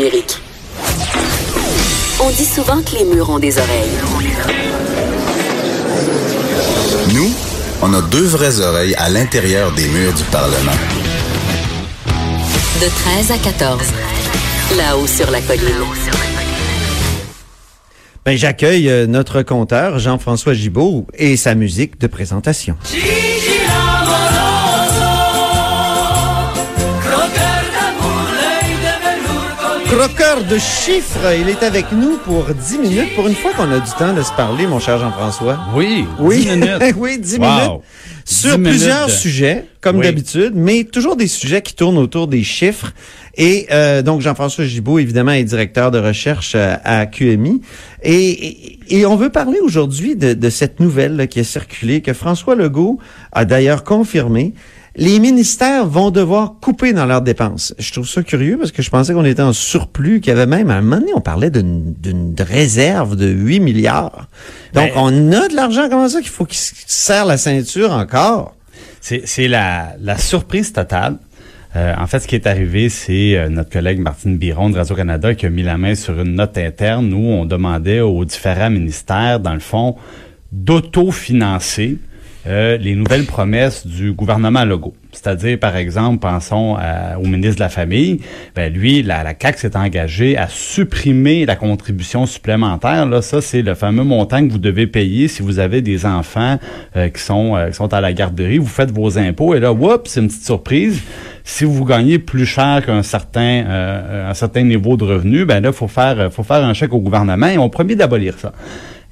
numérique. On dit souvent que les murs ont des oreilles. Nous, on a deux vraies oreilles à l'intérieur des murs du Parlement. De 13 à 14. Là-haut sur la colline. Ben, j'accueille euh, notre compteur Jean-François Gibault et sa musique de présentation. Croqueur de chiffres, il est avec nous pour 10 minutes. Pour une fois qu'on a du temps de se parler, mon cher Jean-François. Oui, Oui, 10 minutes. oui, 10 Wow. minutes. Sur 10 minutes plusieurs sujets, comme Oui. d'habitude, mais toujours des sujets qui tournent autour des chiffres. Et euh, donc, Jean-François Gibault, évidemment, est directeur de recherche euh, à QMI. Et, et, et on veut parler aujourd'hui de, de cette nouvelle là, qui a circulé, que François Legault a d'ailleurs confirmé. Les ministères vont devoir couper dans leurs dépenses. Je trouve ça curieux parce que je pensais qu'on était en surplus, qu'il y avait même, à un moment donné, on parlait d'une réserve de 8 milliards. Donc, Ben- on a de l'argent, comment ça qu'il faut qu'il se serre la ceinture encore? C'est c'est la, la surprise totale. Euh, en fait, ce qui est arrivé, c'est euh, notre collègue Martine Biron de Radio-Canada qui a mis la main sur une note interne où on demandait aux différents ministères, dans le fond, d'autofinancer euh, les nouvelles promesses du gouvernement Legault. C'est-à-dire, par exemple, pensons au ministre de la Famille, ben lui, la, la CAQ s'est engagée à supprimer la contribution supplémentaire. Là, ça, c'est le fameux montant que vous devez payer si vous avez des enfants euh, qui sont euh, qui sont à la garderie. Vous faites vos impôts et là, oups, c'est une petite surprise. Si vous gagnez plus cher qu'un certain euh, un certain niveau de revenu, ben là, faut faire faut faire un chèque au gouvernement et on promet d'abolir ça.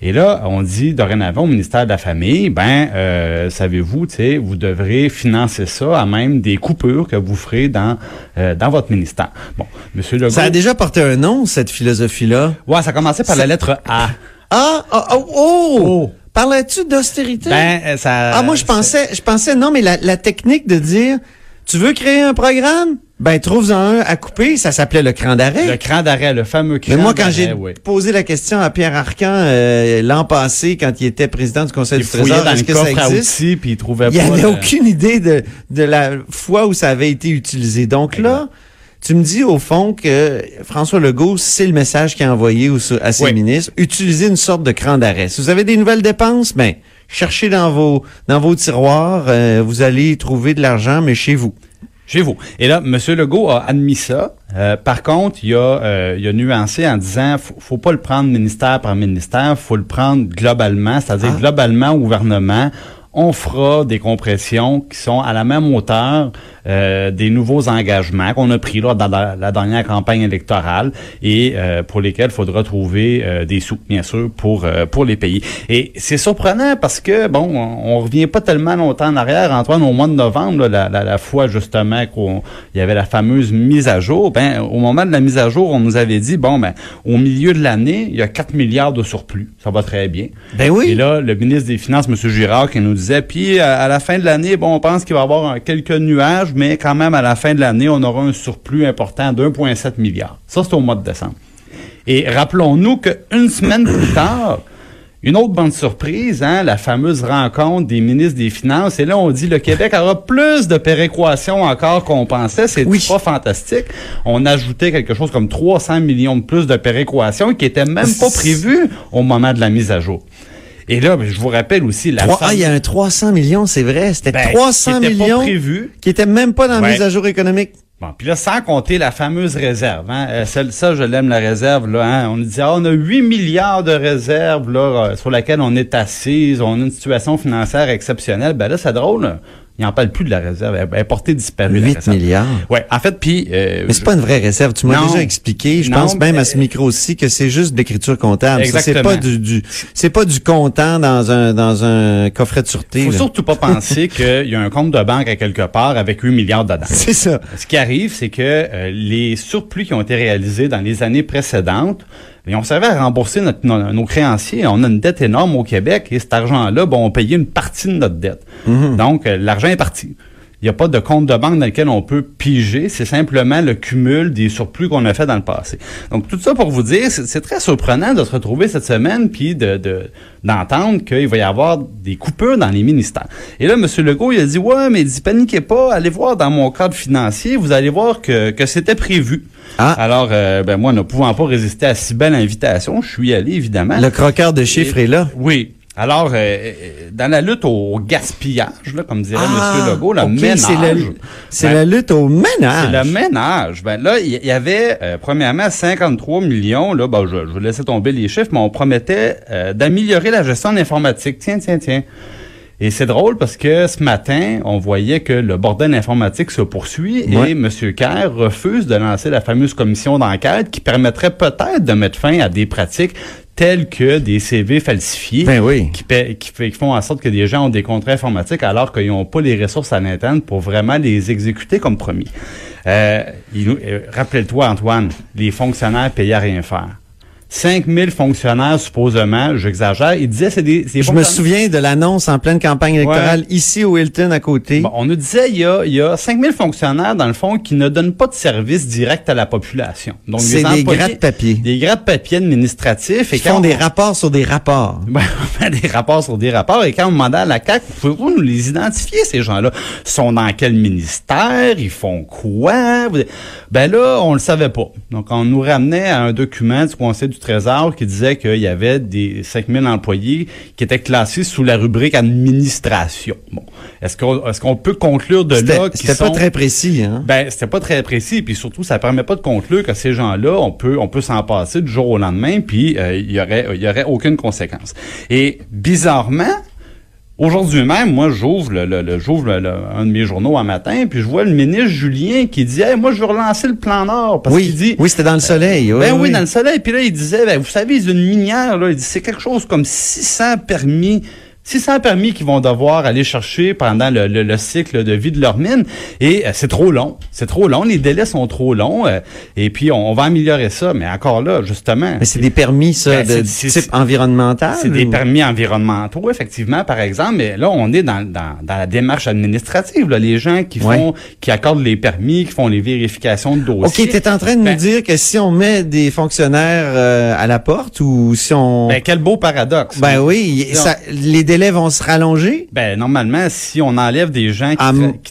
Et là, on dit dorénavant au ministère de la Famille, ben, euh, savez-vous, tu sais, vous devrez financer ça à même des coupures que vous ferez dans euh, dans votre ministère. Bon, Monsieur Legault. Ça a déjà porté un nom, cette philosophie-là. Ouais, ça commençait par la lettre A. Ah, ah, oh, oh! Oh. Parlais-tu d'austérité? Ben, euh, ça. ah, moi, je pensais, je pensais, non, mais la, la technique de dire, tu veux créer un programme? Ben, trouve-en un à couper. Ça s'appelait le cran d'arrêt. Le cran d'arrêt, le fameux cran Mais moi, quand d'arrêt, j'ai oui. posé la question à Pierre Arcan euh, l'an passé, quand il était président du Conseil Il du Trésor, est-ce que ça existe? outils, puis il trouvait Il n'y pas. avait le- aucune idée de, de la fois où ça avait été utilisé. Donc là, tu me dis au fond que François Legault, c'est le message qu'il a envoyé au- à ses Oui. ministres. Utilisez une sorte de cran d'arrêt. Si vous avez des nouvelles dépenses, ben, cherchez dans vos, dans vos tiroirs. euh, vous allez trouver de l'argent, mais chez vous. Chez vous. Et là, M. Legault a admis ça. Euh, par contre, il a, euh, il a nuancé en disant faut, faut pas le prendre ministère par ministère, faut le prendre globalement, c'est-à-dire Ah. globalement au gouvernement. On fera des compressions qui sont à la même hauteur euh, des nouveaux engagements qu'on a pris là dans la, la dernière campagne électorale et euh, pour lesquels il faudra trouver euh, des sous, bien sûr, pour euh, pour les payer. Et c'est surprenant parce que bon, on, on revient pas tellement longtemps en arrière, Antoine, au mois de novembre, là, la, la, la fois justement qu'il y avait la fameuse mise à jour. Ben, au moment de la mise à jour, on nous avait dit bon, ben, au milieu de l'année, il y a 4 milliards de surplus, ça va très bien. Ben oui. Et là, le ministre des Finances, M. Girard, qui nous disait, puis à, à la fin de l'année, bon, on pense qu'il va y avoir un- quelques nuages, mais quand même, à la fin de l'année, on aura un surplus important d'1,7 milliard. Ça, c'est au mois de décembre. Et rappelons-nous qu'une semaine plus tard, une autre bonne surprise, hein, la fameuse rencontre des ministres des Finances. Et là, on dit le Québec aura plus de péréquation encore qu'on pensait. C'est Oui. pas fantastique. On ajoutait quelque chose comme 300 millions de plus de péréquation qui était même pas prévu au moment de la mise à jour. Et là, ben, je vous rappelle aussi la ah, il y a un 300 millions, c'est vrai. C'était Ben, 300 qui était pas millions prévu. qui étaient même pas dans la Ouais. mise à jour économique. Bon, puis là, sans compter la fameuse réserve, hein, euh, celle, ça, je l'aime, la réserve, là, hein, on nous dit, ah, on a 8 milliards de réserves, là, euh, sur laquelle on est assise, on a une situation financière exceptionnelle, ben là, c'est drôle, là. Il n'en parle plus de la réserve, elle est portée disparue, la 8 réserve. milliards. Ouais, en fait, puis... euh, Mais c'est pas une vraie réserve. Tu m'as déjà expliqué. Je Non, pense même à ce micro aussi que c'est juste de l'écriture comptable. Ça, C'est Exactement. pas du, du c'est pas du comptant dans un dans un coffret de sûreté. faut là. surtout pas penser qu'il y a un compte de banque à quelque part avec 8 milliards dedans. C'est ça. Ce qui arrive, c'est que euh, les surplus qui ont été réalisés dans les années précédentes, ils ont servi à rembourser notre- nos, nos créanciers. On a une dette énorme au Québec et cet argent-là, bon, on payait une partie de notre dette. Donc, euh, l'argent est parti. Il n'y a pas de compte de banque dans lequel on peut piger. C'est simplement le cumul des surplus qu'on a fait dans le passé. Donc, tout ça pour vous dire, c'est très surprenant de se retrouver cette semaine puis de d'entendre qu'il va y avoir des coupures dans les ministères. Et là, M. Legault, il a dit, ouais, mais il dit, paniquez pas, allez voir dans mon cadre financier, vous allez voir que, que c'était prévu. Ah. Alors, euh, ben moi, ne pouvant pas résister à si belle invitation, je suis allé, évidemment. Le croqueur de chiffres est là. Oui. Alors, euh, euh, dans la lutte au gaspillage, là, comme dirait ah, M. Legault, le ménage. C'est la, ben, lutte au ménage. C'est le ménage. Ben là, il y, avait, euh, premièrement, 53 millions. Là, ben, je, je vais laisser tomber les chiffres, mais on promettait d'améliorer la gestion de l'informatique. Tiens, tiens, tiens. Et c'est drôle parce que ce matin, on voyait que le bordel informatique se poursuit et M. Kerr refuse de lancer la fameuse commission d'enquête qui permettrait peut-être de mettre fin à des pratiques tels que des CV falsifiés ben oui. qui, qui, font en sorte que des gens ont des contrats informatiques alors qu'ils n'ont pas les ressources à l'interne pour vraiment les exécuter comme promis. Euh, euh Rappelle-toi, Antoine, les fonctionnaires payaient à rien faire. 5000 fonctionnaires, supposément, j'exagère. Il disait c'est des... Je me souviens de l'annonce en pleine campagne électorale ici au Hilton à côté. on nous disait il y a, il y a 5000 fonctionnaires, dans le fond, qui ne donnent pas de service direct à la population. Donc, c'est des, de papier. Des de papier administratifs. Ils font des rapports sur des rapports. Ben, des rapports sur des rapports. Et quand on demandait à la CAQ, pouvez-vous nous les identifier, ces gens-là? Ils sont dans quel ministère? Ils font quoi? Ben là, on le savait pas. Donc, on nous ramenait à un document du Conseil du Trésor qui disait qu'il y avait des 5000 employés qui étaient classés sous la rubrique administration. Bon, est-ce qu'on est-ce qu'on peut conclure de là C'était pas très précis hein? Ben, c'était pas très précis puis surtout ça permet pas de conclure que ces gens-là, on peut on peut s'en passer du jour au lendemain puis euh, il y aurait il y aurait aucune conséquence. Et bizarrement, Aujourd'hui même, moi, j'ouvre le, le, j'ouvre un de mes journaux un matin, puis je vois le ministre Julien qui dit hey, moi, je veux relancer le plan Nord. Parce oui, dit, oui, c'était dans le soleil. ben oui, dans le soleil. Puis là, il disait, ben, vous savez, ils une minière, là, il dit, c'est quelque chose comme 600 permis 600 permis qu'ils vont devoir aller chercher pendant le, le, cycle de vie de leur mine. Et euh, c'est trop long. C'est trop long. Les délais sont trop longs. Euh, et puis, on, va améliorer ça. Mais encore là, justement. Mais c'est des permis, ça, ben, de type environnemental? C'est des permis environnementaux, effectivement, par exemple. Mais là, on est dans, dans, dans la démarche administrative. Là. Les gens qui font, qui accordent les permis, qui font les vérifications de dossiers. OK, tu es en train de nous ben dire que si on met des fonctionnaires euh, à la porte ou si on... Ben, quel beau paradoxe. Ben oui, ça, les délais vont se rallonger? Ben, normalement, si on enlève des gens qui,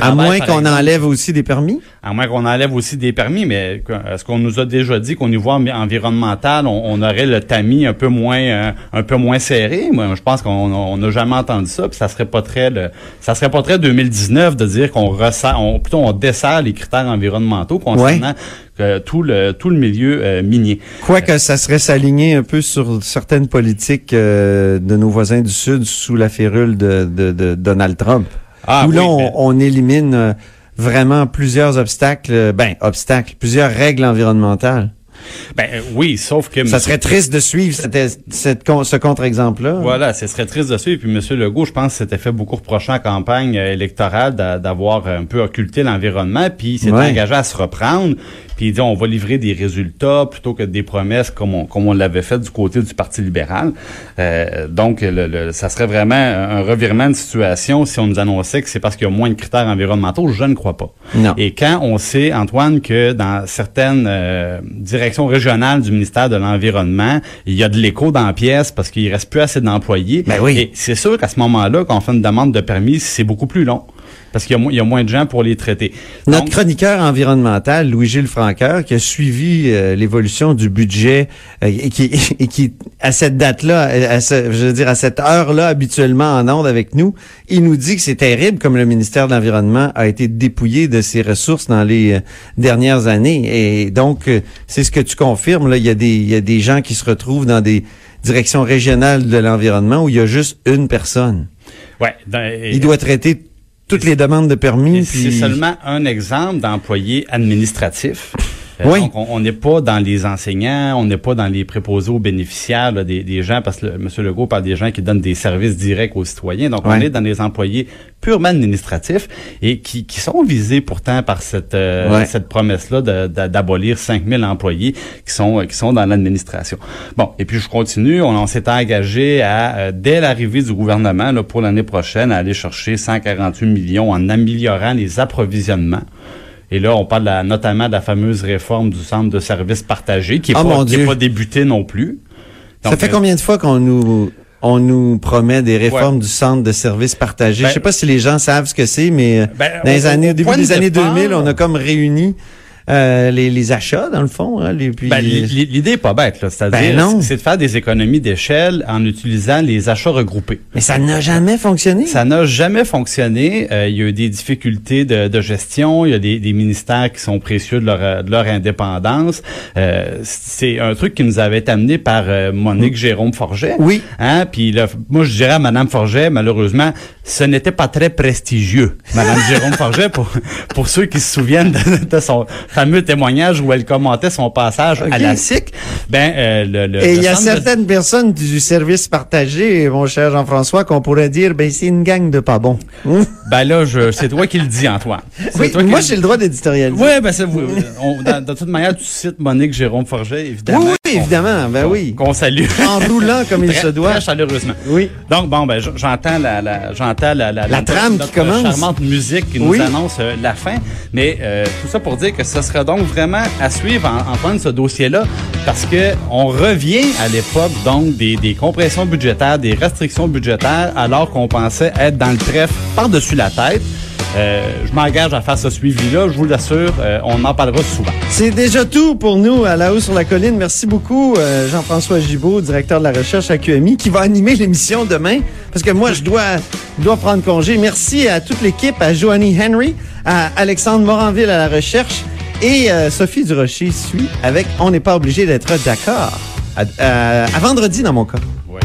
à, À moins qu'on enlève aussi des permis? À moins qu'on enlève aussi des permis, mais est-ce qu'on nous a déjà dit qu'au niveau environnemental, on, aurait le tamis un peu moins euh, un peu moins serré? Moi, je pense qu'on n'a jamais entendu ça, puis ça serait pas très le, ça serait pas très 2019 de dire qu'on ressent, on, plutôt on dessert les critères environnementaux concernant tout le tout le milieu euh, minier. Quoique ça serait s'aligner un peu sur certaines politiques euh, de nos voisins du Sud sous la férule de, de, Donald Trump. Ah, où là, on, élimine euh, vraiment plusieurs obstacles, ben obstacles, plusieurs règles environnementales. Ben oui, sauf que... Ça serait triste de suivre cette, cette, ce contre-exemple-là. Voilà, ce serait triste de suivre. Puis M. Legault, je pense, s'était fait beaucoup reprocher en campagne électorale d'avoir un peu occulté l'environnement, puis il s'est engagé à se reprendre. Puis il dit on va livrer des résultats plutôt que des promesses comme on, comme on l'avait fait du côté du Parti libéral. Euh, donc, le, ça serait vraiment un revirement de situation si on nous annonçait que c'est parce qu'il y a moins de critères environnementaux. Je ne crois pas. Non. Et quand on sait, Antoine, que dans certaines euh, directions régionales du ministère de l'Environnement, il y a de l'écho dans la pièce parce qu'il reste plus assez d'employés. Ben oui. Et c'est sûr qu'à ce moment-là, quand on fait une demande de permis, c'est beaucoup plus long parce qu'il y, a moins de gens pour les traiter. Notre chroniqueur environnemental, Louis-Gilles Franqueur, qui a suivi euh, l'évolution du budget euh, et, qui, et qui, à cette date-là, à ce, je veux dire, à cette heure-là, habituellement en onde avec nous, il nous dit que c'est terrible comme le ministère de l'Environnement a été dépouillé de ses ressources dans les euh, dernières années. Et donc, c'est ce que tu confirmes. Là, il y a des, il y a des gens qui se retrouvent dans des directions régionales de l'environnement où il y a juste une personne. Ouais, il doit traiter toutes les demandes de permis. C'est seulement un exemple d'employé administratif. Oui. Donc, on n'est pas dans les enseignants, on n'est pas dans les préposés aux bénéficiaires là, des, des gens, parce que le- M. Legault parle des gens qui donnent des services directs aux citoyens. Donc, on est dans des employés purement administratifs et qui, qui sont visés pourtant par cette, euh, cette promesse-là d'abolir 5000 employés qui sont, qui sont dans l'administration. Bon, et puis je continue. On, on s'est engagé à, euh, dès l'arrivée du gouvernement là, pour l'année prochaine, à aller chercher 148 millions en améliorant les approvisionnements. Et là, on parle la- notamment de la fameuse réforme du centre de services partagés, qui n'est Ah, pas, qui est Dieu. pas débuté non plus. Ça fait euh, combien de fois qu'on nous on nous promet des réformes du centre de services partagés? Ben- Je sais pas si les gens savent ce que c'est, mais euh, Ben, dans les années, au début de des années départ- 2000, on a comme réuni euh, les, les achats, dans le fond. Hein, les, puis, Ben, l'i- l'i- l'idée est pas bête. C'est-à-dire, Ben c'est de faire des économies d'échelle en utilisant les achats regroupés. mais ça n'a jamais fonctionné. Ça n'a jamais fonctionné. Euh, il y a eu des difficultés de, de gestion. Il y a des, des ministères qui sont précieux de leur, de leur indépendance. Euh, c'est un truc qui nous avait été amené par Monique Jérôme Forget. Oui. Hein? Puis là, moi, je dirais à Madame Forget, malheureusement, ce n'était pas très prestigieux. Madame Jérôme Forget, pour, pour ceux qui se souviennent de, de son fameux témoignage où elle commentait son passage Ok. à la SIC, ben, euh, le, le- Et il y a de- certaines personnes du service partagé, mon cher Jean-François, qu'on pourrait dire, ben c'est une gang de pas bons. Hum? Ben là, je, c'est toi qui le dis, Antoine. Oui, toi moi j'ai le droit d'éditorialiser. Oui, ben c'est on- dans- de toute manière, tu cites Monique Jérôme Forget, évidemment. Oui, oui, évidemment, ben oui. Qu'on salue. En roulant comme il Très- se doit. Très chaleureusement. Oui. Donc bon, ben j'entends la, la j'entends la, la, La trame qui notre commence. charmante musique qui Oui. nous annonce euh, la fin. Mais euh, tout ça pour dire que ce sera donc vraiment à suivre en, en fin de ce dossier-là, parce que on revient à l'époque donc des, des compressions budgétaires, des restrictions budgétaires, alors qu'on pensait être dans le trèfle par-dessus la tête. Euh, je m'engage à faire ce suivi-là, je vous l'assure, euh, on en parlera souvent. C'est déjà tout pour nous à La Haut sur la Colline. Merci beaucoup, euh, Jean-François Gibault, directeur de la recherche à QMI, qui va animer l'émission demain, parce que moi, je dois, dois prendre congé. Merci à toute l'équipe, à Joanie Henry, à Alexandre Moranville à la recherche, et Sophie Durocher suit avec On n'est pas obligé d'être d'accord. À, à- à vendredi dans mon cas. Ouais.